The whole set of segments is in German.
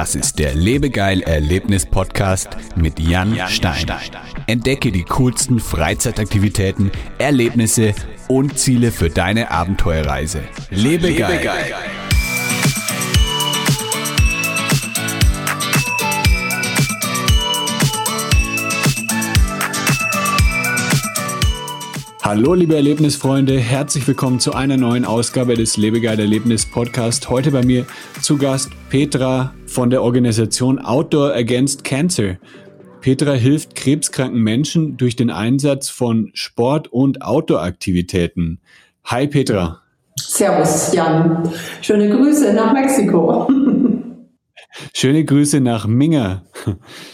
Das ist der Lebegeil Erlebnis Podcast mit Jan, Stein. Entdecke die coolsten Freizeitaktivitäten, Erlebnisse und Ziele für deine Abenteuerreise. Lebegeil. Lebegeil. Hallo liebe Erlebnisfreunde, herzlich willkommen zu einer neuen Ausgabe des Lebegeil Erlebnis Podcast. Heute bei mir zu Gast Petra von der Organisation Outdoor Against Cancer. Petra hilft krebskranken Menschen durch den Einsatz von Sport- und Outdoor-Aktivitäten. Hi Petra. Servus Jan. Schöne Grüße nach Mexiko. Schöne Grüße nach Minga.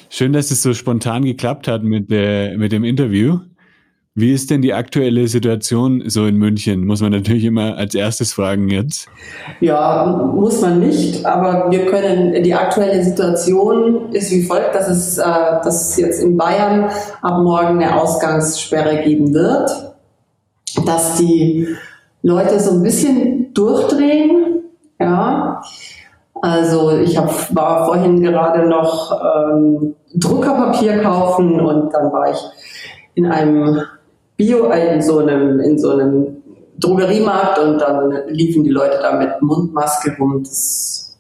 Schön, dass es so spontan geklappt hat mit, der, mit dem Interview. Wie ist denn die aktuelle Situation so in München? Muss man natürlich immer als erstes fragen jetzt. Ja, muss man nicht, aber wir können, die aktuelle Situation ist wie folgt, dass es, äh, dass es jetzt in Bayern ab morgen eine Ausgangssperre geben wird, dass die Leute so ein bisschen durchdrehen, ja. Also ich hab, war vorhin gerade noch ähm, Druckerpapier kaufen und dann war ich in einem Bio in so einem, in so einem Drogeriemarkt und dann liefen die Leute da mit Mundmaske rum. Das,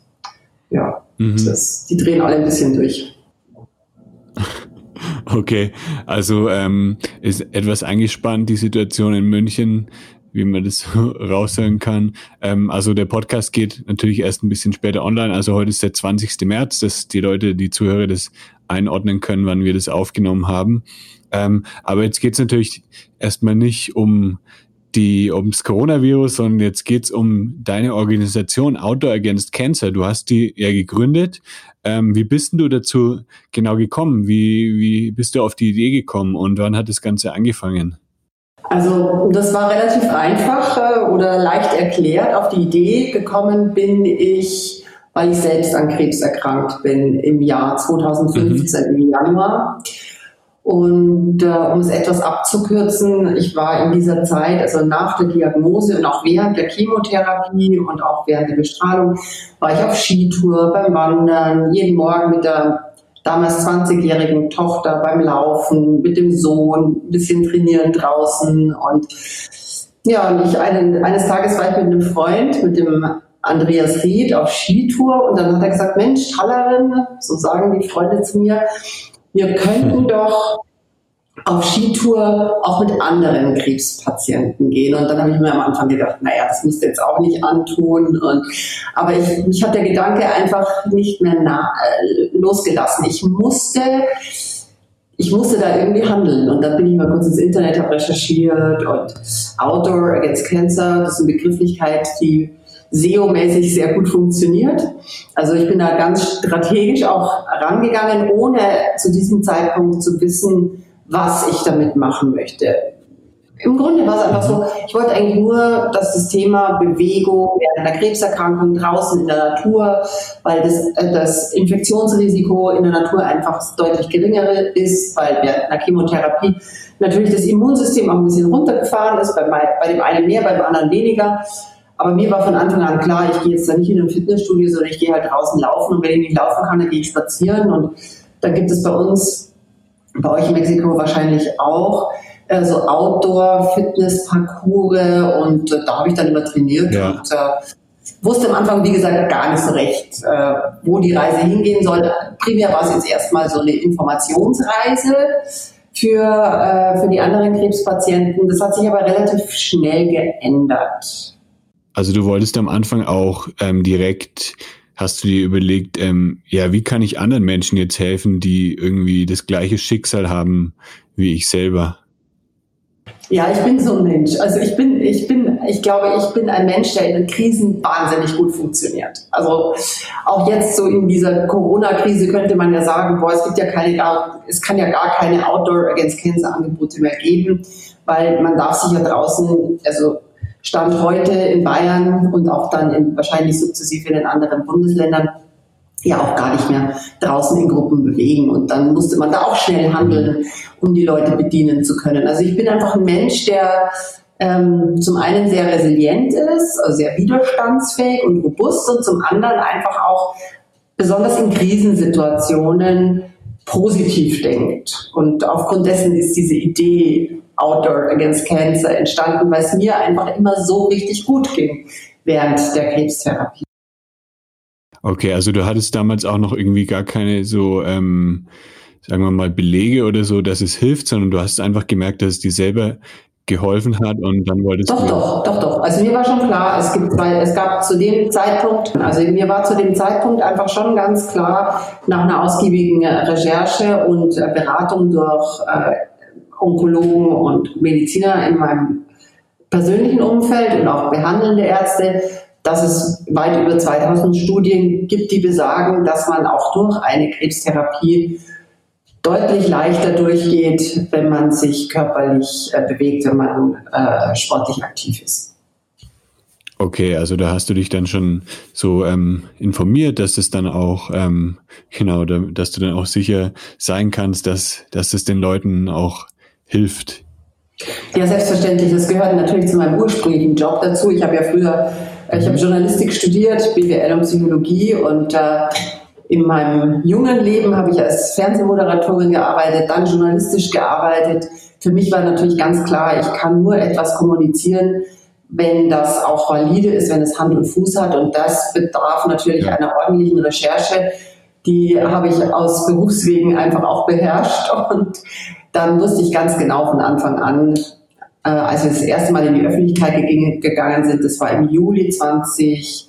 ja, mhm. das, die drehen alle ein bisschen durch. Okay, also ähm, ist etwas angespannt die Situation in München, wie man das raushören kann. Ähm, also der Podcast geht natürlich erst ein bisschen später online. Also heute ist der 20. März, dass die Leute, die Zuhörer das einordnen können, wann wir das aufgenommen haben. Ähm, aber jetzt geht es natürlich erstmal nicht um die ums Coronavirus, sondern jetzt geht es um deine Organisation Outdoor Against Cancer. Du hast die ja gegründet. Ähm, wie bist denn du dazu genau gekommen? Wie, wie bist du auf die Idee gekommen und wann hat das Ganze angefangen? Also das war relativ einfach äh, oder leicht erklärt. Auf die Idee gekommen bin ich, weil ich selbst an Krebs erkrankt bin im Jahr 2015 mhm. im Januar. Und äh, um es etwas abzukürzen, ich war in dieser Zeit, also nach der Diagnose und auch während der Chemotherapie und auch während der Bestrahlung, war ich auf Skitour, beim Wandern, jeden Morgen mit der damals 20-jährigen Tochter beim Laufen, mit dem Sohn, ein bisschen trainieren draußen. Und ja, und ich einen, eines Tages war ich mit einem Freund, mit dem Andreas Ried auf Skitour und dann hat er gesagt, Mensch, Tallerin, so sagen die Freunde zu mir, wir könnten doch auf Skitour auch mit anderen Krebspatienten gehen. Und dann habe ich mir am Anfang gedacht, naja, das musst du jetzt auch nicht antun. Und, aber ich, mich hat der Gedanke einfach nicht mehr na, äh, losgelassen. Ich musste, ich musste da irgendwie handeln. Und dann bin ich mal kurz ins Internet, habe recherchiert und Outdoor Against Cancer, das ist eine Begrifflichkeit, die SEO-mäßig sehr gut funktioniert. Also ich bin da ganz strategisch auch rangegangen, ohne zu diesem Zeitpunkt zu wissen, was ich damit machen möchte. Im Grunde war es einfach so, ich wollte eigentlich nur, dass das Thema Bewegung während einer Krebserkrankung draußen in der Natur, weil das, äh, das Infektionsrisiko in der Natur einfach deutlich geringer ist, weil während einer Chemotherapie natürlich das Immunsystem auch ein bisschen runtergefahren ist, bei, bei dem einen mehr, beim anderen weniger. Aber mir war von Anfang an klar, ich gehe jetzt da nicht in ein Fitnessstudio, sondern ich gehe halt draußen laufen und wenn ich nicht laufen kann, dann gehe ich spazieren und da gibt es bei uns, bei euch in Mexiko wahrscheinlich auch, äh, so Outdoor-Fitness-Parcours und äh, da habe ich dann immer trainiert ja. und äh, wusste am Anfang, wie gesagt, gar nicht so recht, äh, wo die Reise hingehen soll. Primär war es jetzt erstmal so eine Informationsreise für, äh, für die anderen Krebspatienten. Das hat sich aber relativ schnell geändert. Also du wolltest am Anfang auch ähm, direkt, hast du dir überlegt, ähm, ja, wie kann ich anderen Menschen jetzt helfen, die irgendwie das gleiche Schicksal haben wie ich selber? Ja, ich bin so ein Mensch. Also ich bin, ich bin, ich glaube, ich bin ein Mensch, der in den Krisen wahnsinnig gut funktioniert. Also auch jetzt so in dieser Corona-Krise könnte man ja sagen, boah, es gibt ja keine, es kann ja gar keine Outdoor Against Cancer Angebote mehr geben, weil man darf sich ja draußen, also Stand heute in Bayern und auch dann in, wahrscheinlich sukzessive in den anderen Bundesländern ja auch gar nicht mehr draußen in Gruppen bewegen. Und dann musste man da auch schnell handeln, um die Leute bedienen zu können. Also ich bin einfach ein Mensch, der ähm, zum einen sehr resilient ist, also sehr widerstandsfähig und robust und zum anderen einfach auch besonders in Krisensituationen positiv denkt. Und aufgrund dessen ist diese Idee Outdoor Against Cancer entstanden, weil es mir einfach immer so richtig gut ging während der Krebstherapie. Okay, also du hattest damals auch noch irgendwie gar keine so, ähm, sagen wir mal, Belege oder so, dass es hilft, sondern du hast einfach gemerkt, dass es dir selber geholfen hat und dann wolltest doch, du. Doch, doch, doch. Also mir war schon klar, es gibt, weil es gab zu dem Zeitpunkt, also mir war zu dem Zeitpunkt einfach schon ganz klar, nach einer ausgiebigen Recherche und Beratung durch äh, Onkologen und Mediziner in meinem persönlichen Umfeld und auch behandelnde Ärzte, dass es weit über 2000 Studien gibt, die besagen, dass man auch durch eine Krebstherapie deutlich leichter durchgeht, wenn man sich körperlich äh, bewegt, wenn man äh, sportlich aktiv ist. Okay, also da hast du dich dann schon so ähm, informiert, dass es dann auch, ähm, genau, dass du dann auch sicher sein kannst, dass, dass es den Leuten auch hilft. Ja, selbstverständlich. Das gehört natürlich zu meinem ursprünglichen Job dazu. Ich habe ja früher ich habe Journalistik studiert, BWL und Psychologie und äh, in meinem jungen Leben habe ich als Fernsehmoderatorin gearbeitet, dann journalistisch gearbeitet. Für mich war natürlich ganz klar, ich kann nur etwas kommunizieren, wenn das auch valide ist, wenn es Hand und Fuß hat. Und das bedarf natürlich einer ordentlichen Recherche. Die habe ich aus Berufswegen einfach auch beherrscht. Und dann wusste ich ganz genau von Anfang an, äh, als wir das erste Mal in die Öffentlichkeit gegangen sind, das war im Juli 2015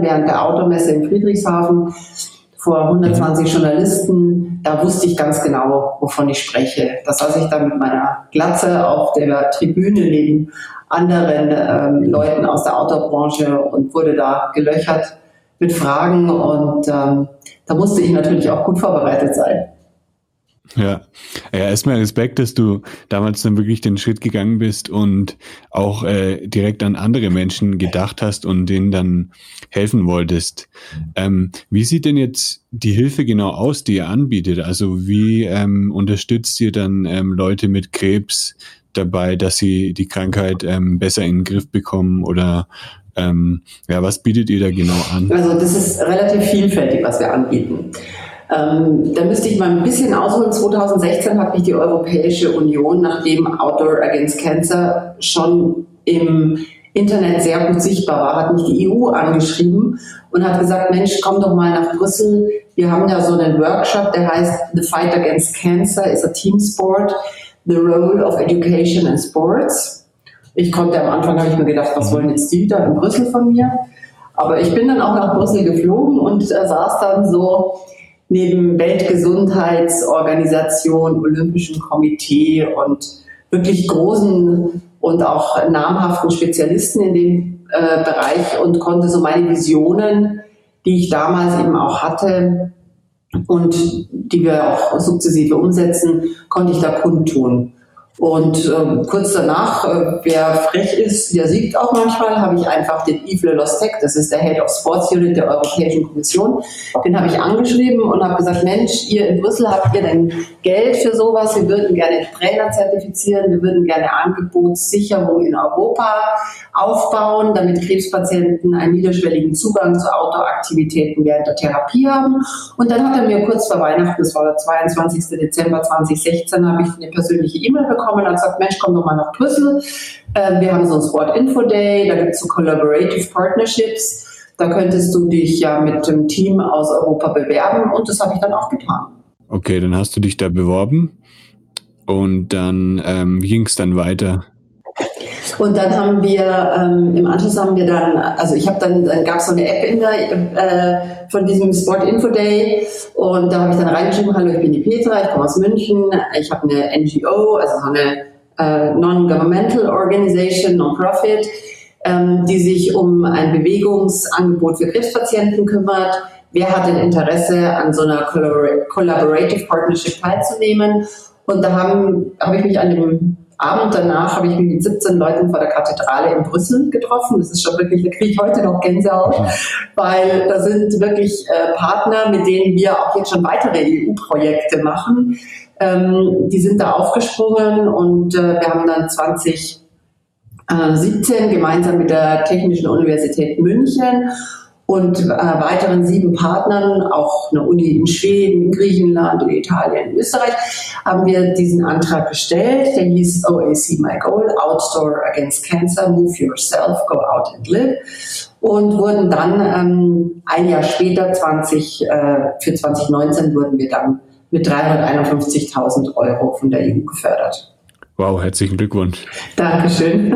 während der Automesse in Friedrichshafen vor 120 mhm. Journalisten, da wusste ich ganz genau, wovon ich spreche. Da saß ich dann mit meiner Glatze auf der Tribüne neben anderen ähm, Leuten aus der Autobranche und wurde da gelöchert mit Fragen und ähm, da musste ich natürlich auch gut vorbereitet sein. Ja, ja, erstmal Respekt, dass du damals dann wirklich den Schritt gegangen bist und auch äh, direkt an andere Menschen gedacht hast und denen dann helfen wolltest. Ähm, wie sieht denn jetzt die Hilfe genau aus, die ihr anbietet? Also wie ähm, unterstützt ihr dann ähm, Leute mit Krebs dabei, dass sie die Krankheit ähm, besser in den Griff bekommen oder ähm, ja, was bietet ihr da genau an? Also das ist relativ vielfältig, was wir anbieten. Ähm, da müsste ich mal ein bisschen ausholen. 2016 hat mich die Europäische Union, nachdem Outdoor Against Cancer schon im Internet sehr gut sichtbar war, hat mich die EU angeschrieben und hat gesagt, Mensch, komm doch mal nach Brüssel. Wir haben da so einen Workshop, der heißt The Fight Against Cancer is a Team Sport, The Role of Education and Sports. Ich konnte am Anfang, habe ich mir gedacht, was wollen jetzt die da in Brüssel von mir? Aber ich bin dann auch nach Brüssel geflogen und äh, saß dann so neben Weltgesundheitsorganisation, Olympischen Komitee und wirklich großen und auch namhaften Spezialisten in dem äh, Bereich und konnte so meine Visionen, die ich damals eben auch hatte und die wir auch sukzessive umsetzen, konnte ich da kundtun. Und ähm, kurz danach, äh, wer frech ist, der siegt auch manchmal, habe ich einfach den Yves Le Lostec, das ist der Head of Sports Unit der Europäischen Kommission, den habe ich angeschrieben und habe gesagt, Mensch, ihr in Brüssel habt ihr denn Geld für sowas? Wir würden gerne Trainer zertifizieren, wir würden gerne Angebotssicherung in Europa aufbauen, damit Krebspatienten einen niederschwelligen Zugang zu Outdoor-Aktivitäten während der Therapie haben. Und dann hat er mir kurz vor Weihnachten, das war der 22. Dezember 2016, habe ich eine persönliche E-Mail bekommen und hat gesagt, Mensch, komm doch mal nach Brüssel. Ähm, wir haben so ein Sport Info Day, da gibt es so Collaborative Partnerships. Da könntest du dich ja mit dem Team aus Europa bewerben und das habe ich dann auch getan. Okay, dann hast du dich da beworben und dann ähm, ging es dann weiter? Und dann haben wir, ähm, im Anschluss haben wir dann, also ich habe dann, dann gab es so eine App in der, äh, von diesem Sport Info Day und da habe ich dann reingeschrieben, hallo, ich bin die Petra, ich komme aus München, ich habe eine NGO, also so eine äh, Non-Governmental Organization, Non-Profit, ähm, die sich um ein Bewegungsangebot für Krebspatienten kümmert. Wer hat denn Interesse, an so einer Collaborative Partnership teilzunehmen? Und da habe hab ich mich an dem Abend danach habe ich mich mit 17 Leuten vor der Kathedrale in Brüssel getroffen. Das ist schon wirklich, da kriege ich heute noch Gänsehaut, weil da sind wirklich äh, Partner, mit denen wir auch jetzt schon weitere EU-Projekte machen. Ähm, die sind da aufgesprungen und äh, wir haben dann 2017 gemeinsam mit der Technischen Universität München und äh, weiteren sieben Partnern, auch eine Uni in Schweden, in Griechenland, in Italien, in Österreich, haben wir diesen Antrag gestellt. Der hieß OAC My Goal, Outdoor Against Cancer, Move Yourself, Go Out and Live und wurden dann ähm, ein Jahr später, 20, äh, für 2019, wurden wir dann mit 351.000 Euro von der EU gefördert. Wow, herzlichen Glückwunsch. Dankeschön.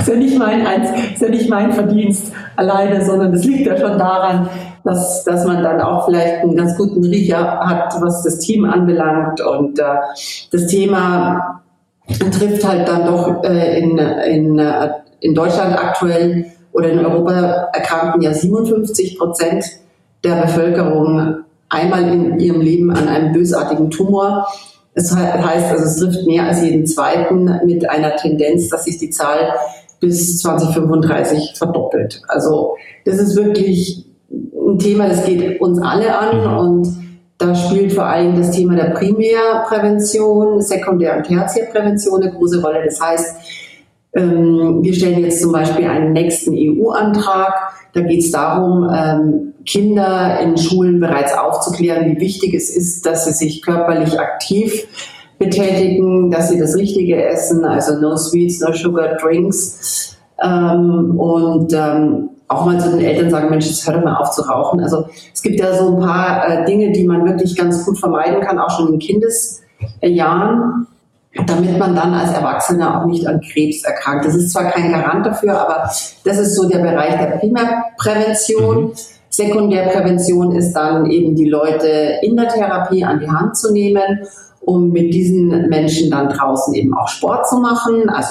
ist, ja nicht mein, ist ja nicht mein Verdienst alleine, sondern es liegt ja schon daran, dass, dass man dann auch vielleicht einen ganz guten Riecher hat, was das Team anbelangt. Und äh, das Thema trifft halt dann doch äh, in, in, äh, in Deutschland aktuell oder in Europa erkranken ja 57 Prozent der Bevölkerung einmal in ihrem Leben an einem bösartigen Tumor. Es heißt also, es trifft mehr als jeden zweiten mit einer Tendenz, dass sich die Zahl bis 2035 verdoppelt. Also das ist wirklich ein Thema, das geht uns alle an mhm. und da spielt vor allem das Thema der Primärprävention, Sekundär- und Tertiärprävention eine große Rolle. Das heißt, wir stellen jetzt zum Beispiel einen nächsten EU-Antrag. Da geht es darum, ähm, Kinder in Schulen bereits aufzuklären, wie wichtig es ist, dass sie sich körperlich aktiv betätigen, dass sie das Richtige essen, also no sweets, no sugar drinks. Ähm, und auch mal zu den Eltern sagen, Mensch, jetzt hört mal auf zu rauchen. Also es gibt ja so ein paar äh, Dinge, die man wirklich ganz gut vermeiden kann, auch schon in Kindesjahren damit man dann als Erwachsener auch nicht an Krebs erkrankt. Das ist zwar kein Garant dafür, aber das ist so der Bereich der Primärprävention. Mhm. Sekundärprävention ist dann eben die Leute in der Therapie an die Hand zu nehmen, um mit diesen Menschen dann draußen eben auch Sport zu machen, also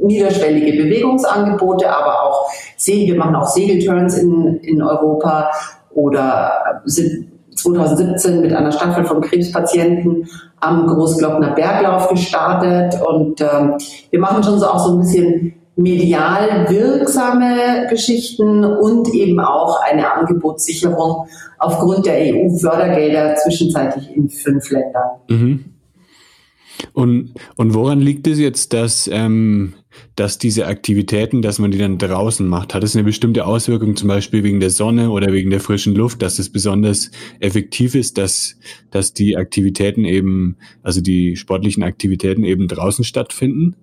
niederschwellige Bewegungsangebote, aber auch wir machen auch Segelturns in, in Europa oder sind 2017 mit einer Staffel von Krebspatienten am Großglockner Berglauf gestartet und ähm, wir machen schon so auch so ein bisschen medial wirksame Geschichten und eben auch eine Angebotssicherung aufgrund der EU-Fördergelder zwischenzeitlich in fünf Ländern. Mhm. Und, und woran liegt es jetzt, dass, ähm, dass diese Aktivitäten, dass man die dann draußen macht? Hat es eine bestimmte Auswirkung, zum Beispiel wegen der Sonne oder wegen der frischen Luft, dass es besonders effektiv ist, dass, dass die Aktivitäten eben, also die sportlichen Aktivitäten eben draußen stattfinden?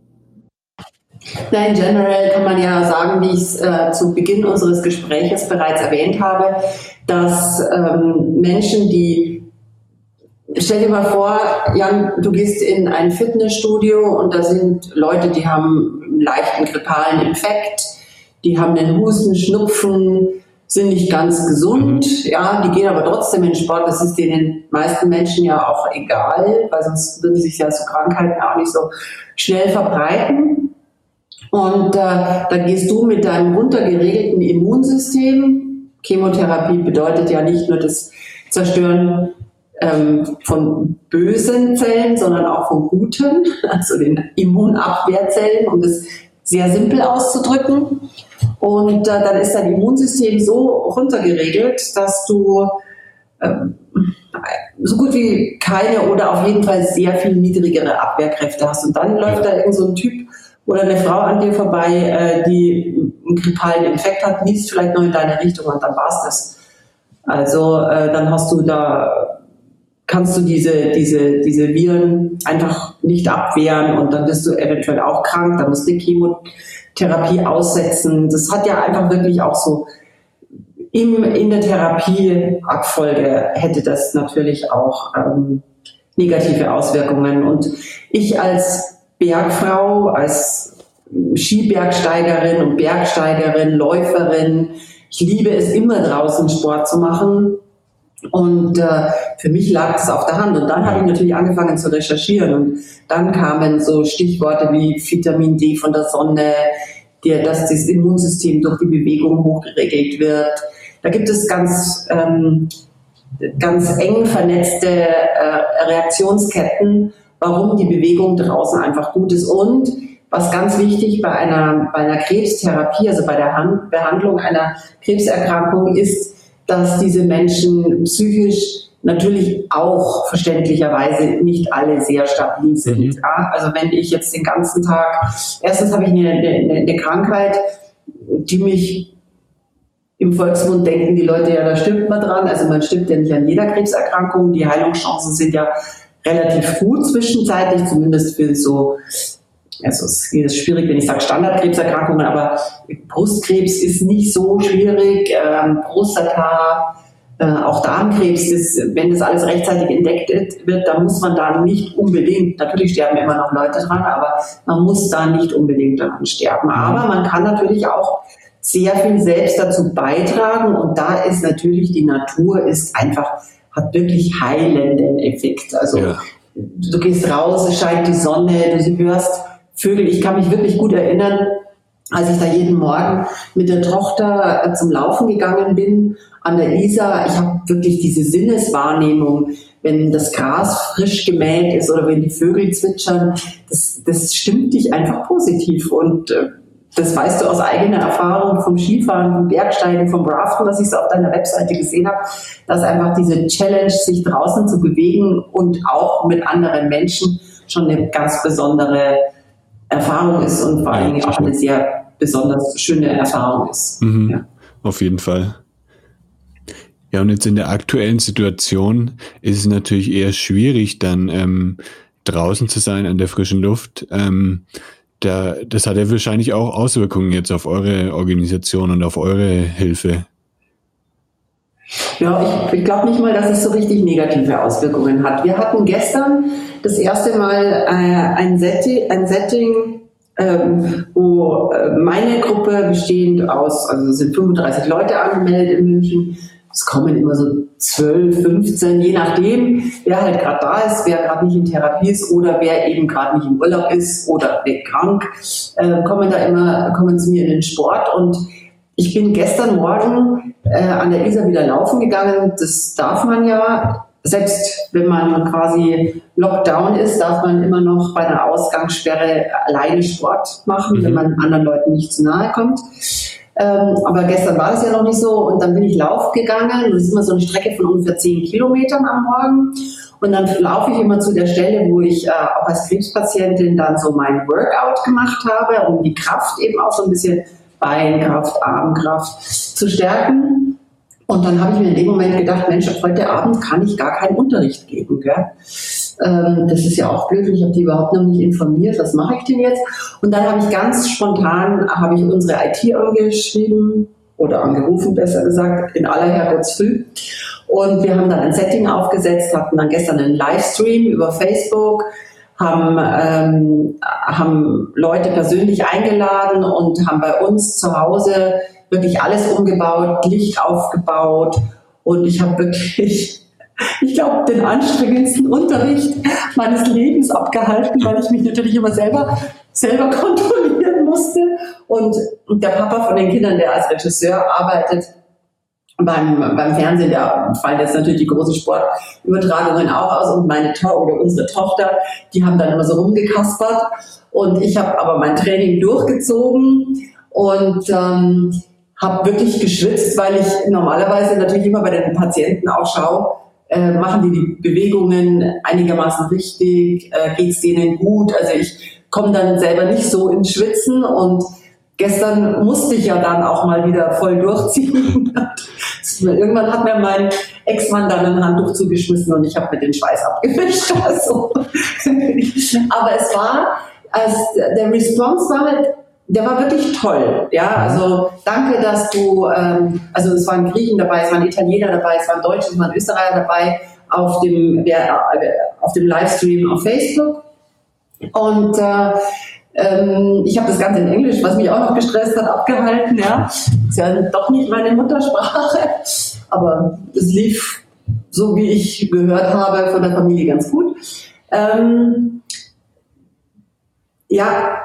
Na, in general kann man ja sagen, wie ich es äh, zu Beginn unseres Gespräches bereits erwähnt habe, dass ähm, Menschen, die Stell dir mal vor, Jan, du gehst in ein Fitnessstudio und da sind Leute, die haben einen leichten grippalen Infekt, die haben den Husten, Schnupfen, sind nicht ganz gesund, mhm. ja, die gehen aber trotzdem in Sport. Das ist den meisten Menschen ja auch egal, weil sonst würden sich ja so Krankheiten auch nicht so schnell verbreiten. Und äh, da gehst du mit deinem runtergeregelten Immunsystem. Chemotherapie bedeutet ja nicht nur das Zerstören ähm, von bösen Zellen, sondern auch von guten, also den Immunabwehrzellen, um das sehr simpel auszudrücken. Und äh, dann ist dein Immunsystem so runtergeregelt, dass du ähm, so gut wie keine oder auf jeden Fall sehr viel niedrigere Abwehrkräfte hast. Und dann läuft da irgend so ein Typ oder eine Frau an dir vorbei, äh, die einen grippalen Infekt hat, niest vielleicht noch in deine Richtung und dann war's das. Also äh, dann hast du da kannst du diese, diese, diese Viren einfach nicht abwehren und dann bist du eventuell auch krank, dann musst du Chemotherapie aussetzen. Das hat ja einfach wirklich auch so im, in der Therapieabfolge hätte das natürlich auch ähm, negative Auswirkungen. Und ich als Bergfrau, als Skibergsteigerin und Bergsteigerin, Läuferin, ich liebe es immer draußen Sport zu machen und äh, für mich lag das auf der Hand. Und dann habe ich natürlich angefangen zu recherchieren. Und dann kamen so Stichworte wie Vitamin D von der Sonne, der, dass das Immunsystem durch die Bewegung hochgeregelt wird. Da gibt es ganz, ähm, ganz eng vernetzte äh, Reaktionsketten, warum die Bewegung draußen einfach gut ist. Und was ganz wichtig bei einer, bei einer Krebstherapie, also bei der Hand, Behandlung einer Krebserkrankung ist, dass diese Menschen psychisch natürlich auch verständlicherweise nicht alle sehr stabil sind. Mhm. Ja? Also wenn ich jetzt den ganzen Tag, erstens habe ich eine, eine, eine Krankheit, die mich im Volksmund denken die Leute ja, da stimmt man dran. Also man stimmt ja nicht an jeder Krebserkrankung. Die Heilungschancen sind ja relativ gut zwischenzeitlich, zumindest für so, also es ist schwierig, wenn ich sage Standardkrebserkrankungen, aber Brustkrebs ist nicht so schwierig, ähm, Prostata, äh, auch Darmkrebs, das, wenn das alles rechtzeitig entdeckt wird, dann muss man da nicht unbedingt, natürlich sterben immer noch Leute dran, aber man muss da nicht unbedingt daran sterben. Aber man kann natürlich auch sehr viel selbst dazu beitragen und da ist natürlich die Natur ist einfach, hat wirklich heilenden Effekt. Also ja. du gehst raus, es scheint die Sonne, du hörst Vögel. Ich kann mich wirklich gut erinnern, als ich da jeden Morgen mit der Tochter äh, zum Laufen gegangen bin an der Isar, ich habe wirklich diese Sinneswahrnehmung, wenn das Gras frisch gemäht ist oder wenn die Vögel zwitschern, das, das stimmt dich einfach positiv und äh, das weißt du aus eigener Erfahrung vom Skifahren, vom Bergsteigen, vom Raften, was ich so auf deiner Webseite gesehen habe, dass einfach diese Challenge, sich draußen zu bewegen und auch mit anderen Menschen schon eine ganz besondere Erfahrung ist und vor allen Dingen auch eine sehr besonders schöne Erfahrung ist. Mhm, ja. Auf jeden Fall. Ja, und jetzt in der aktuellen Situation ist es natürlich eher schwierig, dann ähm, draußen zu sein an der frischen Luft. Ähm, da, das hat ja wahrscheinlich auch Auswirkungen jetzt auf eure Organisation und auf eure Hilfe. Ja, ich, glaube nicht mal, dass es so richtig negative Auswirkungen hat. Wir hatten gestern das erste Mal äh, ein, Setting, ein Setting ähm, wo äh, meine Gruppe bestehend aus, also sind 35 Leute angemeldet in München, es kommen immer so 12, 15, je nachdem, wer halt gerade da ist, wer gerade nicht in Therapie ist oder wer eben gerade nicht im Urlaub ist oder krank, äh, kommen da immer, kommen zu mir in den Sport und ich bin gestern Morgen äh, an der Isar wieder laufen gegangen. Das darf man ja selbst wenn man quasi Lockdown ist, darf man immer noch bei einer Ausgangssperre alleine Sport machen, mhm. wenn man anderen Leuten nicht zu nahe kommt. Ähm, aber gestern war das ja noch nicht so und dann bin ich Lauf gegangen. Das ist immer so eine Strecke von ungefähr 10 Kilometern am Morgen. Und dann laufe ich immer zu der Stelle, wo ich äh, auch als Krebspatientin dann so mein Workout gemacht habe, um die Kraft eben auch so ein bisschen Beinkraft, Armkraft zu stärken. Und dann habe ich mir in dem Moment gedacht, Mensch, heute Abend kann ich gar keinen Unterricht geben. Gell? Ähm, das ist ja auch blöd, ich habe die überhaupt noch nicht informiert, was mache ich denn jetzt? Und dann habe ich ganz spontan, habe ich unsere IT angeschrieben oder angerufen, besser gesagt, in aller Herrgottsfrüh. Und wir haben dann ein Setting aufgesetzt, hatten dann gestern einen Livestream über Facebook, haben, ähm, haben Leute persönlich eingeladen und haben bei uns zu Hause wirklich alles umgebaut, Licht aufgebaut und ich habe wirklich, ich glaube, den anstrengendsten Unterricht meines Lebens abgehalten, weil ich mich natürlich immer selber, selber kontrollieren musste. Und der Papa von den Kindern, der als Regisseur arbeitet, beim, beim Fernsehen, da fallen jetzt natürlich die großen Sportübertragungen auch aus und meine Tochter oder unsere Tochter, die haben dann immer so rumgekaspert und ich habe aber mein Training durchgezogen und ähm, habe wirklich geschwitzt, weil ich normalerweise natürlich immer bei den Patienten auch schaue, äh, machen die die Bewegungen einigermaßen richtig, äh, geht es denen gut. Also ich komme dann selber nicht so ins Schwitzen und gestern musste ich ja dann auch mal wieder voll durchziehen. Irgendwann hat mir mein Ex-Mann dann ein Handtuch zugeschmissen und ich habe mir den Schweiß abgewischt. Also. Aber es war, als der Response war halt der war wirklich toll. Ja, also danke, dass du, ähm, also es waren Griechen dabei, es waren Italiener dabei, es waren Deutsche, es waren Österreicher dabei auf dem, der, auf dem Livestream auf Facebook. Und äh, ähm, ich habe das Ganze in Englisch, was mich auch noch gestresst hat, abgehalten. Ja, ist ja doch nicht meine Muttersprache, aber es lief so, wie ich gehört habe, von der Familie ganz gut. Ähm, ja,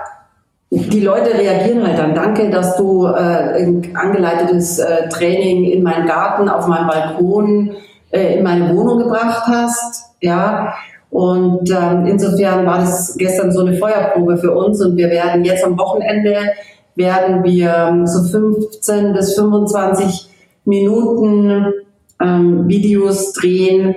die Leute reagieren halt dann. Danke, dass du äh, ein angeleitetes äh, Training in meinen Garten, auf meinem Balkon, äh, in meine Wohnung gebracht hast. Ja. Und ähm, insofern war das gestern so eine Feuerprobe für uns und wir werden jetzt am Wochenende werden wir ähm, so 15 bis 25 Minuten ähm, Videos drehen,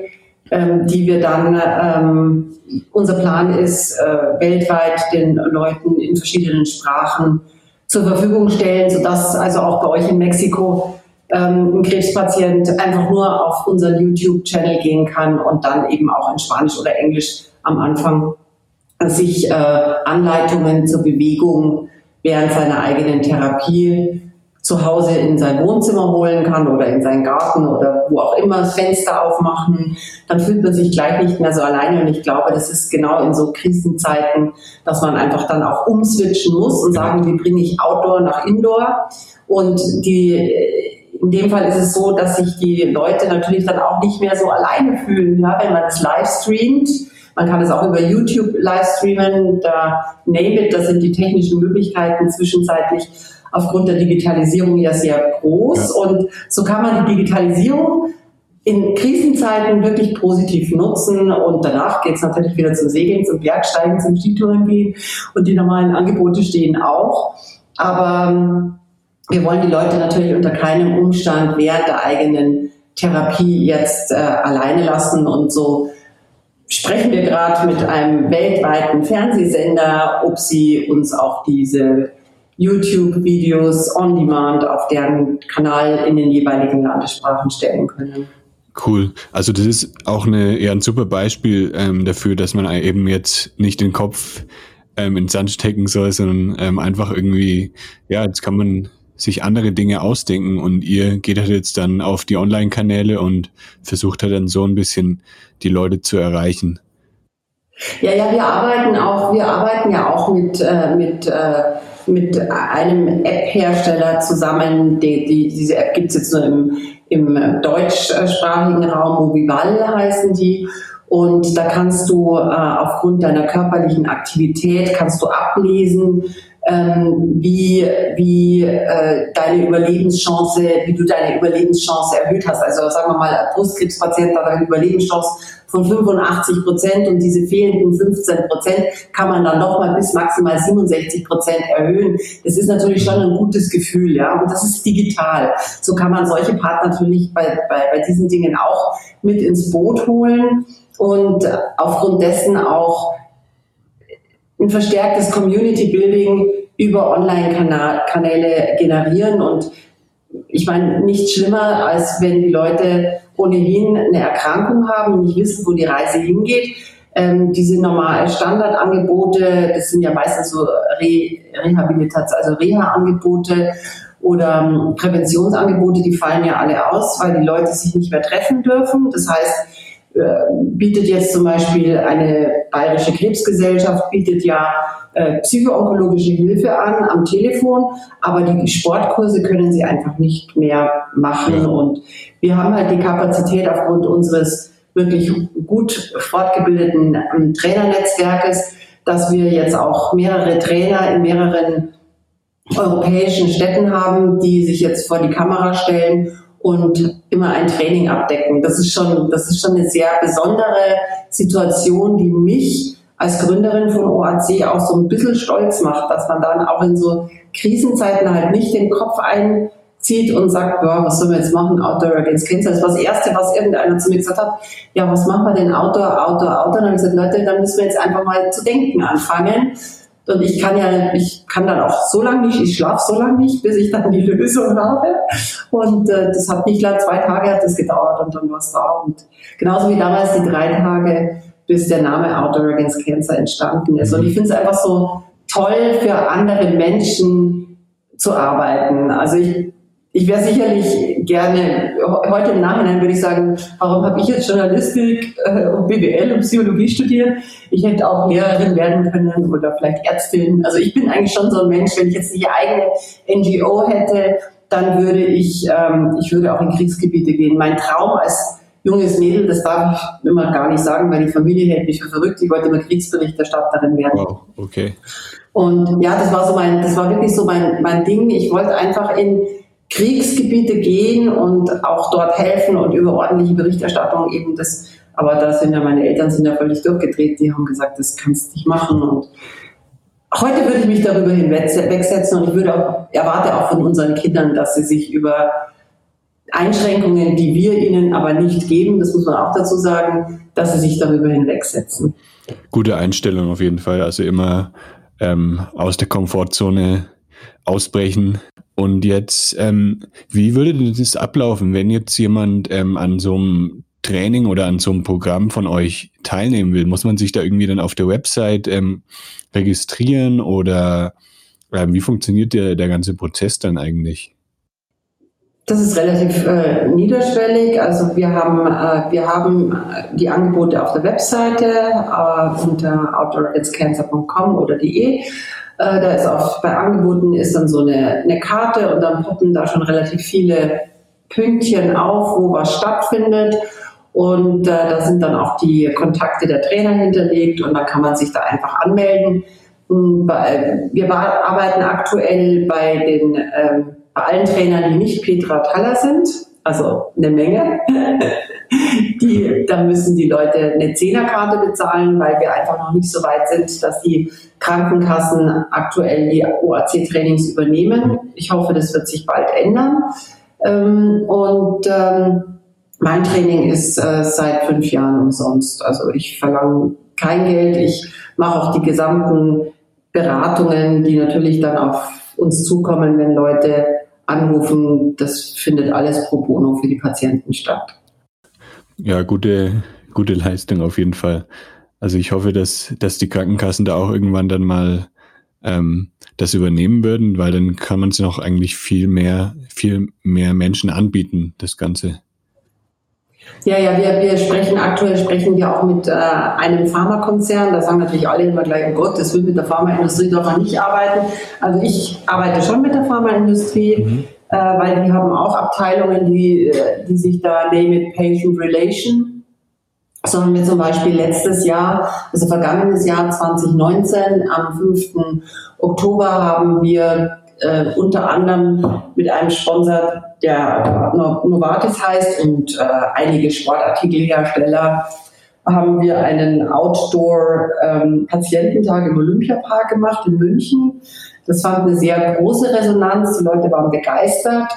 ähm, die wir dann, ähm, unser Plan ist, äh, weltweit den Leuten in verschiedenen Sprachen zur Verfügung stellen, sodass also auch bei euch in Mexiko ähm, ein Krebspatient einfach nur auf unseren YouTube-Channel gehen kann und dann eben auch in Spanisch oder Englisch am Anfang sich äh, Anleitungen zur Bewegung während seiner eigenen Therapie zu Hause in sein Wohnzimmer holen kann oder in seinen Garten oder wo auch immer das Fenster aufmachen, dann fühlt man sich gleich nicht mehr so alleine. Und ich glaube, das ist genau in so Krisenzeiten, dass man einfach dann auch umswitchen muss und sagen, wie bringe ich Outdoor nach Indoor? Und die in dem Fall ist es so, dass sich die Leute natürlich dann auch nicht mehr so alleine fühlen, ja, wenn man das live streamt. Man kann es auch über YouTube live streamen. Da Name it, das sind die technischen Möglichkeiten zwischenzeitlich aufgrund der Digitalisierung ja sehr groß. Ja. Und so kann man die Digitalisierung in Krisenzeiten wirklich positiv nutzen und danach geht es natürlich wieder zum Segeln, zum Bergsteigen, zum Skitouren gehen und die normalen Angebote stehen auch. Aber wir wollen die Leute natürlich unter keinem Umstand während der eigenen Therapie jetzt äh, alleine lassen und so sprechen wir gerade mit einem weltweiten Fernsehsender, ob sie uns auch diese YouTube-Videos on Demand auf deren Kanal in den jeweiligen Landessprachen stellen können. Cool. Also das ist auch eine, ja, ein super Beispiel ähm, dafür, dass man eben jetzt nicht den Kopf ähm, in den Sand stecken soll, sondern ähm, einfach irgendwie, ja, jetzt kann man sich andere Dinge ausdenken und ihr geht halt jetzt dann auf die Online-Kanäle und versucht halt dann so ein bisschen die Leute zu erreichen. Ja, ja, wir arbeiten auch, wir arbeiten ja auch mit, äh, mit, äh, mit einem App-Hersteller zusammen. Die, die, diese App gibt es jetzt nur im, im deutschsprachigen Raum, Movival heißen die. Und da kannst du äh, aufgrund deiner körperlichen Aktivität kannst du ablesen, ähm, wie, wie äh, deine Überlebenschance, wie du deine Überlebenschance erhöht hast. Also sagen wir mal, Brustkrebspatient hat eine Überlebenschance von 85 Prozent und diese fehlenden 15 Prozent kann man dann doch mal bis maximal 67 Prozent erhöhen. Das ist natürlich schon ein gutes Gefühl, ja, und das ist digital. So kann man solche Partner natürlich bei, bei, bei diesen Dingen auch mit ins Boot holen und aufgrund dessen auch ein verstärktes Community Building über Online-Kanäle generieren. Und ich meine, nichts schlimmer, als wenn die Leute ohnehin eine Erkrankung haben und nicht wissen, wo die Reise hingeht. Ähm, diese normalen Standardangebote, das sind ja meistens so Re Rehabilitation, also Reha-Angebote oder ähm, Präventionsangebote, die fallen ja alle aus, weil die Leute sich nicht mehr treffen dürfen. Das heißt, äh, bietet jetzt zum Beispiel eine bayerische Krebsgesellschaft, bietet ja äh, psychoonkologische Hilfe an am Telefon, aber die Sportkurse können sie einfach nicht mehr machen. Und wir haben halt die Kapazität aufgrund unseres wirklich gut fortgebildeten ähm, Trainernetzwerkes, dass wir jetzt auch mehrere Trainer in mehreren europäischen Städten haben, die sich jetzt vor die Kamera stellen und immer ein Training abdecken. Das ist schon, das ist schon eine sehr besondere Situation, die mich als Gründerin von OAC auch so ein bisschen stolz macht, dass man dann auch in so Krisenzeiten halt nicht den Kopf einzieht und sagt, boah, was sollen wir jetzt machen, Outdoor Against Cancer. Das war das Erste, was irgendeiner zu mir gesagt hat, ja, was machen wir denn Outdoor, Outdoor, Outdoor? Und dann habe ich gesagt, Leute, dann müssen wir jetzt einfach mal zu denken anfangen und ich kann ja, ich kann dann auch so lange nicht, ich schlafe so lange nicht, bis ich dann die Lösung habe. Und äh, das hat nicht lang, zwei Tage hat das gedauert und dann war es da. Und genauso wie damals die drei Tage, bis der Name Outdoor Against Cancer entstanden ist. Und ich finde es einfach so toll, für andere Menschen zu arbeiten. Also ich ich wäre sicherlich gerne, heute im Nachhinein würde ich sagen, warum habe ich jetzt Journalistik äh, und BWL und Psychologie studiert? Ich hätte auch Lehrerin werden können oder vielleicht Ärztin. Also ich bin eigentlich schon so ein Mensch, wenn ich jetzt die eigene NGO hätte, dann würde ich, ähm, ich würde auch in Kriegsgebiete gehen. Mein Traum als junges Mädel, das darf ich immer gar nicht sagen, weil die Familie hält mich für verrückt. Ich wollte immer Kriegsberichterstatterin werden. Wow, okay. Und ja, das war so mein, das war wirklich so mein, mein Ding. Ich wollte einfach in Kriegsgebiete gehen und auch dort helfen und über ordentliche Berichterstattung eben das, aber da sind ja meine Eltern sind ja völlig durchgedreht, die haben gesagt, das kannst du nicht machen und heute würde ich mich darüber hinwegsetzen und ich würde auch, erwarte auch von unseren Kindern, dass sie sich über Einschränkungen, die wir ihnen aber nicht geben, das muss man auch dazu sagen, dass sie sich darüber hinwegsetzen. Gute Einstellung auf jeden Fall. Also immer ähm, aus der Komfortzone ausbrechen, Und jetzt, ähm, wie würde das ablaufen, wenn jetzt jemand ähm, an so einem Training oder an so einem Programm von euch teilnehmen will? Muss man sich da irgendwie dann auf der Website ähm, registrieren oder äh, wie funktioniert der, der ganze Prozess dann eigentlich? Das ist relativ äh, niederschwellig. Also wir haben, äh, wir haben äh, die Angebote auf der Webseite äh, unter outdooritscancer.com oder de. Äh, da ist auch bei Angeboten ist dann so eine, eine Karte und dann poppen da schon relativ viele Pünktchen auf, wo was stattfindet. Und äh, da sind dann auch die Kontakte der Trainer hinterlegt und dann kann man sich da einfach anmelden. Wir arbeiten aktuell bei den ähm, bei allen Trainern, die nicht Petra Thaler sind, also eine Menge, die, da müssen die Leute eine Zehnerkarte bezahlen, weil wir einfach noch nicht so weit sind, dass die Krankenkassen aktuell die OAC-Trainings übernehmen. Ich hoffe, das wird sich bald ändern. Ähm, und ähm, mein Training ist äh, seit fünf Jahren umsonst. Also ich verlange kein Geld. Ich mache auch die gesamten Beratungen, die natürlich dann auf uns zukommen, wenn Leute anrufen. Das findet alles pro bono für die Patienten statt. Ja, gute, gute Leistung auf jeden Fall. Also ich hoffe, dass, dass die Krankenkassen da auch irgendwann dann mal ähm, das übernehmen würden, weil dann kann man es noch eigentlich viel mehr, viel mehr Menschen anbieten, das Ganze. Ja, ja, wir, wir sprechen aktuell sprechen wir auch mit äh, einem Pharmakonzern. Da sagen natürlich alle immer gleich, oh Gott, das will mit der Pharmaindustrie doch mal nicht arbeiten. Also ich arbeite schon mit der Pharmaindustrie, mhm. äh, weil die haben auch Abteilungen, die, äh, die sich da Name it Patient Relation so haben wir zum Beispiel letztes Jahr, also vergangenes Jahr 2019, am 5. Oktober haben wir äh, unter anderem mit einem Sponsor, der Novartis heißt und äh, einige Sportartikelhersteller, haben wir einen Outdoor-Patiententag ähm, im Olympiapark gemacht in München. Das fand eine sehr große Resonanz. Die Leute waren begeistert.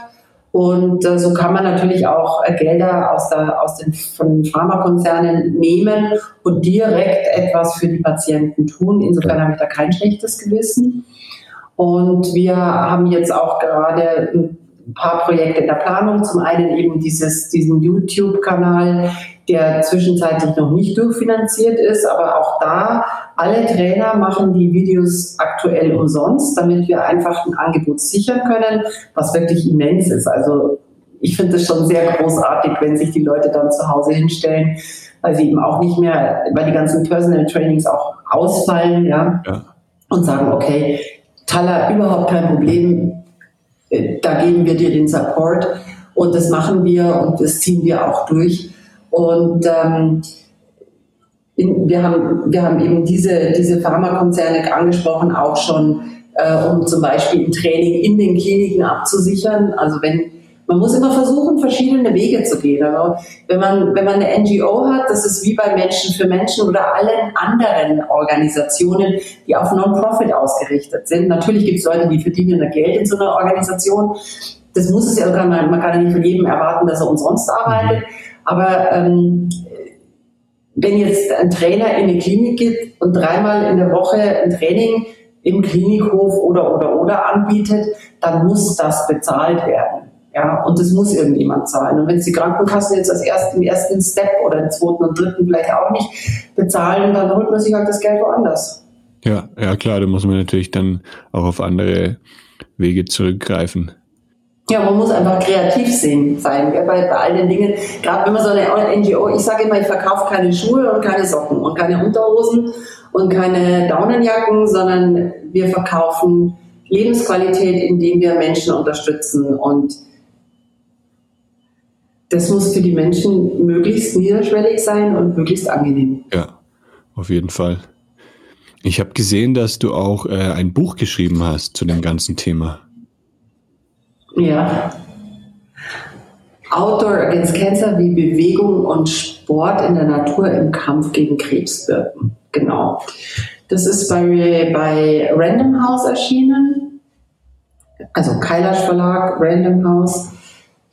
Und äh, so kann man natürlich auch äh, Gelder aus, der, aus den von Pharmakonzernen nehmen und direkt etwas für die Patienten tun. Insofern habe ich da kein schlechtes Gewissen. Und wir haben jetzt auch gerade ein paar Projekte in der Planung. Zum einen eben dieses, diesen YouTube-Kanal, der zwischenzeitlich noch nicht durchfinanziert ist, aber auch da alle Trainer machen die Videos aktuell umsonst, damit wir einfach ein Angebot sichern können, was wirklich immens ist. Also ich finde es schon sehr großartig, wenn sich die Leute dann zu Hause hinstellen, weil sie eben auch nicht mehr, weil die ganzen Personal Trainings auch ausfallen, ja, ja. und sagen, okay, Thaler, überhaupt kein Problem. Äh, da geben wir dir den Support und das machen wir und das ziehen wir auch durch. Und ähm, in, wir, haben, wir haben eben diese, diese Pharmakonzerne angesprochen, auch schon, äh, um zum Beispiel ein Training in den Kliniken abzusichern. Also wenn man muss immer versuchen, verschiedene Wege zu gehen. Also wenn man, wenn man eine NGO hat, das ist wie bei Menschen für Menschen oder allen anderen Organisationen, die auf Non-Profit ausgerichtet sind. Natürlich gibt es Leute, die verdienen da Geld in so einer Organisation. Das muss es ja, man, man kann ja nicht von jedem erwarten, dass er umsonst arbeitet. Aber ähm, wenn jetzt ein Trainer in eine Klinik geht und dreimal in der Woche ein Training im Klinikhof oder oder oder anbietet, dann muss das bezahlt werden. Ja, und das muss irgendjemand zahlen. Und wenn es die Krankenkassen jetzt als ersten, ersten Step oder den zweiten und dritten vielleicht auch nicht bezahlen, dann holt man sich halt das Geld woanders. Ja, ja klar, da muss man natürlich dann auch auf andere Wege zurückgreifen. Ja, man muss einfach kreativ sehen, sein ja, bei, bei all den Dingen. Gerade wenn man so eine NGO, ich sage immer, ich verkaufe keine Schuhe und keine Socken und keine Unterhosen und keine Daunenjacken, sondern wir verkaufen Lebensqualität, indem wir Menschen unterstützen und das muss für die Menschen möglichst niederschwellig sein und möglichst angenehm. Ja, auf jeden Fall. Ich habe gesehen, dass du auch äh, ein Buch geschrieben hast zu dem ganzen Thema. Ja. Outdoor Against Cancer, wie Bewegung und Sport in der Natur im Kampf gegen Krebs wirken. Genau. Das ist bei, bei Random House erschienen. Also Kailash Verlag, Random House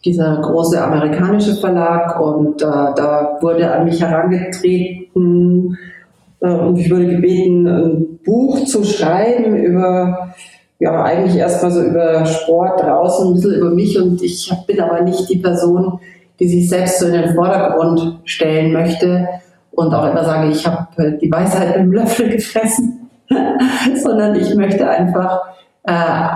dieser große amerikanische Verlag und äh, da wurde an mich herangetreten äh, und ich wurde gebeten, ein Buch zu schreiben über ja, eigentlich erstmal so über Sport draußen, ein bisschen über mich. Und ich bin aber nicht die Person, die sich selbst so in den Vordergrund stellen möchte und auch immer sage, ich habe äh, die Weisheit dem Löffel gefressen, sondern ich möchte einfach äh,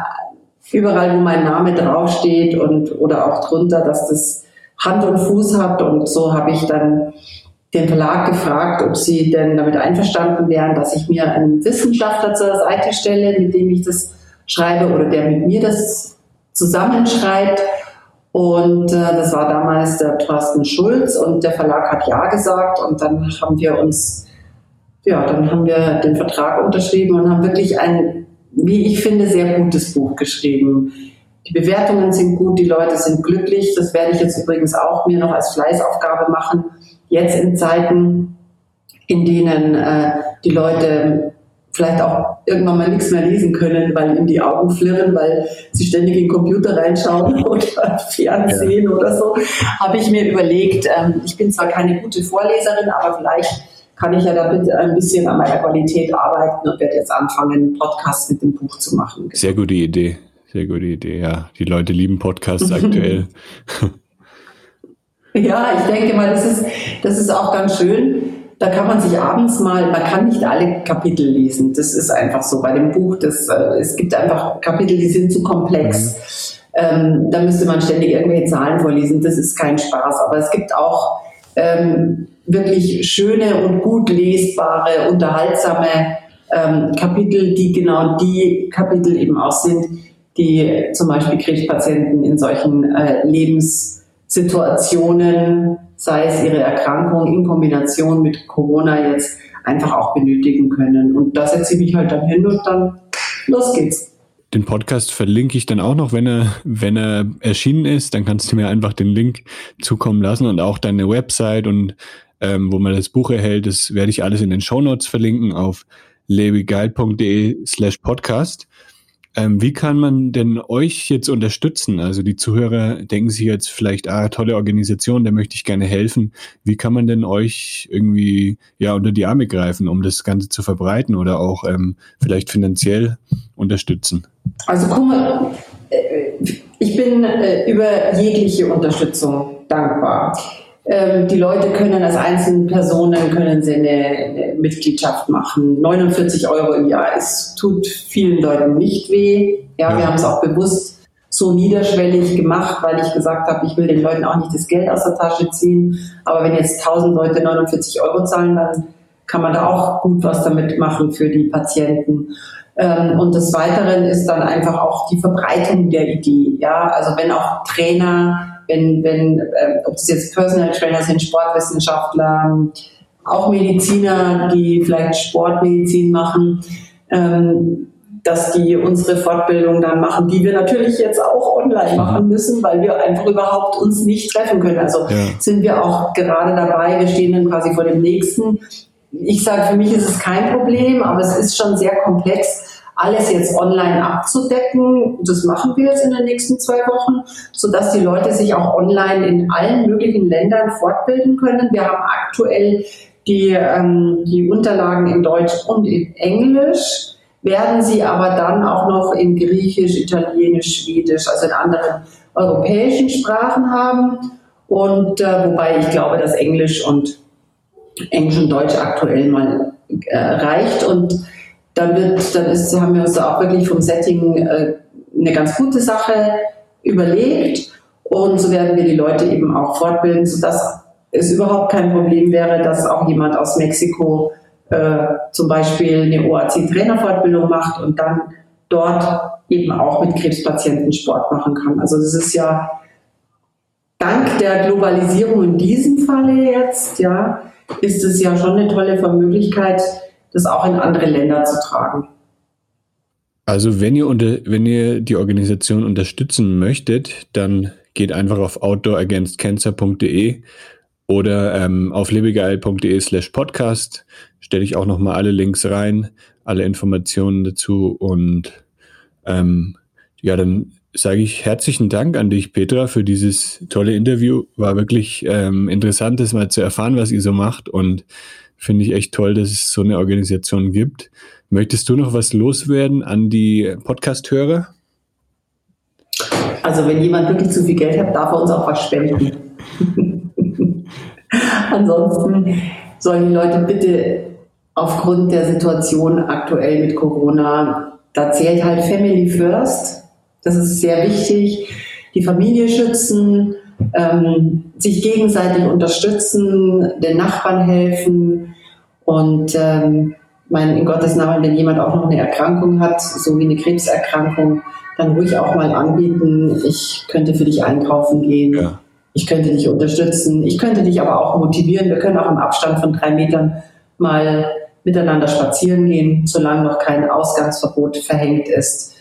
überall, wo mein Name draufsteht und oder auch drunter, dass das Hand und Fuß hat und so habe ich dann den Verlag gefragt, ob sie denn damit einverstanden wären, dass ich mir einen Wissenschaftler zur Seite stelle, mit dem ich das schreibe oder der mit mir das zusammenschreibt. Und äh, das war damals der Thorsten Schulz und der Verlag hat ja gesagt und dann haben wir uns, ja, dann haben wir den Vertrag unterschrieben und haben wirklich ein, wie ich finde, sehr gutes Buch geschrieben. Die Bewertungen sind gut, die Leute sind glücklich. Das werde ich jetzt übrigens auch mir noch als Fleißaufgabe machen. Jetzt in Zeiten, in denen äh, die Leute vielleicht auch irgendwann mal nichts mehr lesen können, weil ihnen die Augen flirren, weil sie ständig in den Computer reinschauen oder Fernsehen ja. oder so, habe ich mir überlegt, ähm, ich bin zwar keine gute Vorleserin, aber vielleicht kann ich ja damit ein bisschen an meiner Qualität arbeiten und werde jetzt anfangen, einen Podcast mit dem Buch zu machen. Sehr gute Idee. Sehr gute Idee, ja. Die Leute lieben Podcasts aktuell. ja, ich denke mal, das ist, das ist auch ganz schön da kann man sich abends mal, man kann nicht alle Kapitel lesen. Das ist einfach so bei dem Buch. Das, äh, es gibt einfach Kapitel, die sind zu komplex. Mhm. Ähm, da müsste man ständig irgendwelche Zahlen vorlesen. Das ist kein Spaß. Aber es gibt auch ähm, wirklich schöne und gut lesbare, unterhaltsame ähm, Kapitel, die genau die Kapitel eben auch sind, die zum Beispiel Krebspatienten in solchen äh, Lebenssituationen sei es ihre Erkrankung in Kombination mit Corona jetzt einfach auch benötigen können. Und da setze ich mich halt dann hin und dann los geht's. Den Podcast verlinke ich dann auch noch, wenn er, wenn er erschienen ist. Dann kannst du mir einfach den Link zukommen lassen und auch deine Website und ähm, wo man das Buch erhält. Das werde ich alles in den Show Notes verlinken auf lebegeil.de slash podcast. Ähm, wie kann man denn euch jetzt unterstützen? Also die Zuhörer denken sich jetzt vielleicht, ah, tolle Organisation, da möchte ich gerne helfen. Wie kann man denn euch irgendwie ja unter die Arme greifen, um das Ganze zu verbreiten oder auch ähm, vielleicht finanziell unterstützen? Also guck mal, äh, ich bin äh, über jegliche Unterstützung dankbar. Ähm, die Leute können als einzelne Personen können sie eine, eine, Mitgliedschaft machen. 49 Euro im Jahr. Es tut vielen Leuten nicht weh. Ja, ja. wir haben es auch bewusst so niederschwellig gemacht, weil ich gesagt habe, ich will den Leuten auch nicht das Geld aus der Tasche ziehen. Aber wenn jetzt 1000 Leute 49 Euro zahlen, dann kann man da auch gut was damit machen für die Patienten. Ähm, und des Weiteren ist dann einfach auch die Verbreitung der Idee. Ja, also wenn auch Trainer wenn, wenn äh, ob das jetzt Personal Trainer sind, Sportwissenschaftler, auch Mediziner, die vielleicht Sportmedizin machen, ähm, dass die unsere Fortbildung dann machen, die wir natürlich jetzt auch online machen müssen, weil wir einfach überhaupt uns nicht treffen können. Also ja. sind wir auch gerade dabei, wir stehen dann quasi vor dem nächsten. Ich sage, für mich ist es kein Problem, aber es ist schon sehr komplex, alles jetzt online abzudecken. Das machen wir jetzt in den nächsten zwei Wochen, sodass die Leute sich auch online in allen möglichen Ländern fortbilden können. Wir haben aktuell die, ähm, die Unterlagen in Deutsch und in Englisch, werden sie aber dann auch noch in Griechisch, Italienisch, Schwedisch, also in anderen europäischen Sprachen haben. Und äh, wobei ich glaube, dass Englisch und Englisch und Deutsch aktuell mal äh, reicht. Und dann wird, dann ist, haben wir uns da auch wirklich vom Setting äh, eine ganz gute Sache überlegt und so werden wir die Leute eben auch fortbilden, sodass es überhaupt kein Problem wäre, dass auch jemand aus Mexiko äh, zum Beispiel eine OAC-Trainerfortbildung macht und dann dort eben auch mit Krebspatienten Sport machen kann. Also das ist ja dank der Globalisierung in diesem Falle jetzt, ja, ist es ja schon eine tolle Möglichkeit, das auch in andere Länder zu tragen. Also wenn ihr unter, wenn ihr die Organisation unterstützen möchtet, dann geht einfach auf outdooragainstcancer.de oder ähm, auf lebegeil.de slash podcast. Stelle ich auch nochmal alle Links rein, alle Informationen dazu und ähm, ja, dann sage ich herzlichen Dank an dich, Petra, für dieses tolle Interview. War wirklich ähm, interessant, das mal zu erfahren, was ihr so macht und Finde ich echt toll, dass es so eine Organisation gibt. Möchtest du noch was loswerden an die Podcast-Hörer? Also wenn jemand wirklich zu viel Geld hat, darf er uns auch was spenden. Ansonsten sollen die Leute bitte aufgrund der Situation aktuell mit Corona, da zählt halt Family First. Das ist sehr wichtig. Die Familie schützen, ähm, sich gegenseitig unterstützen, den Nachbarn helfen und ähm, mein, in Gottes Namen, wenn jemand auch noch eine Erkrankung hat, so wie eine Krebserkrankung, dann ruhig auch mal anbieten, ich könnte für dich einkaufen gehen, ja. ich könnte dich unterstützen, ich könnte dich aber auch motivieren. Wir können auch im Abstand von drei Metern mal miteinander spazieren gehen, solange noch kein Ausgangsverbot verhängt ist.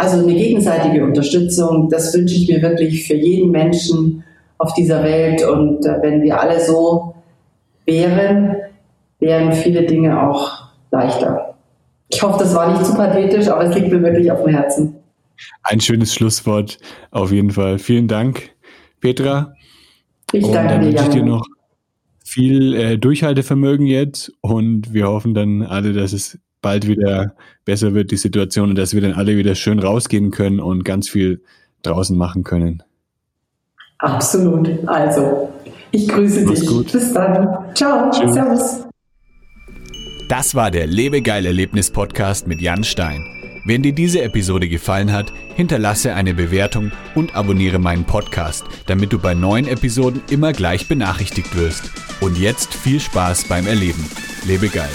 Also eine gegenseitige Unterstützung, das wünsche ich mir wirklich für jeden Menschen auf dieser Welt. Und äh, wenn wir alle so wären, wären viele Dinge auch leichter. Ich hoffe, das war nicht zu pathetisch, aber es liegt mir wirklich auf dem Herzen. Ein schönes Schlusswort auf jeden Fall. Vielen Dank, Petra. Ich und danke dann dir. wünsche ich dir noch viel äh, Durchhaltevermögen jetzt und wir hoffen dann alle, dass es bald wieder besser wird, die Situation, und dass wir dann alle wieder schön rausgehen können und ganz viel draußen machen können. Absolut. Also, ich grüße Mach's dich. Gut. Bis dann. Ciao. Tschüss. Servus. Das war der Lebegeil-Erlebnis-Podcast mit Jan Stein. Wenn dir diese Episode gefallen hat, hinterlasse eine Bewertung und abonniere meinen Podcast, damit du bei neuen Episoden immer gleich benachrichtigt wirst. Und jetzt viel Spaß beim Erleben. Lebe geil.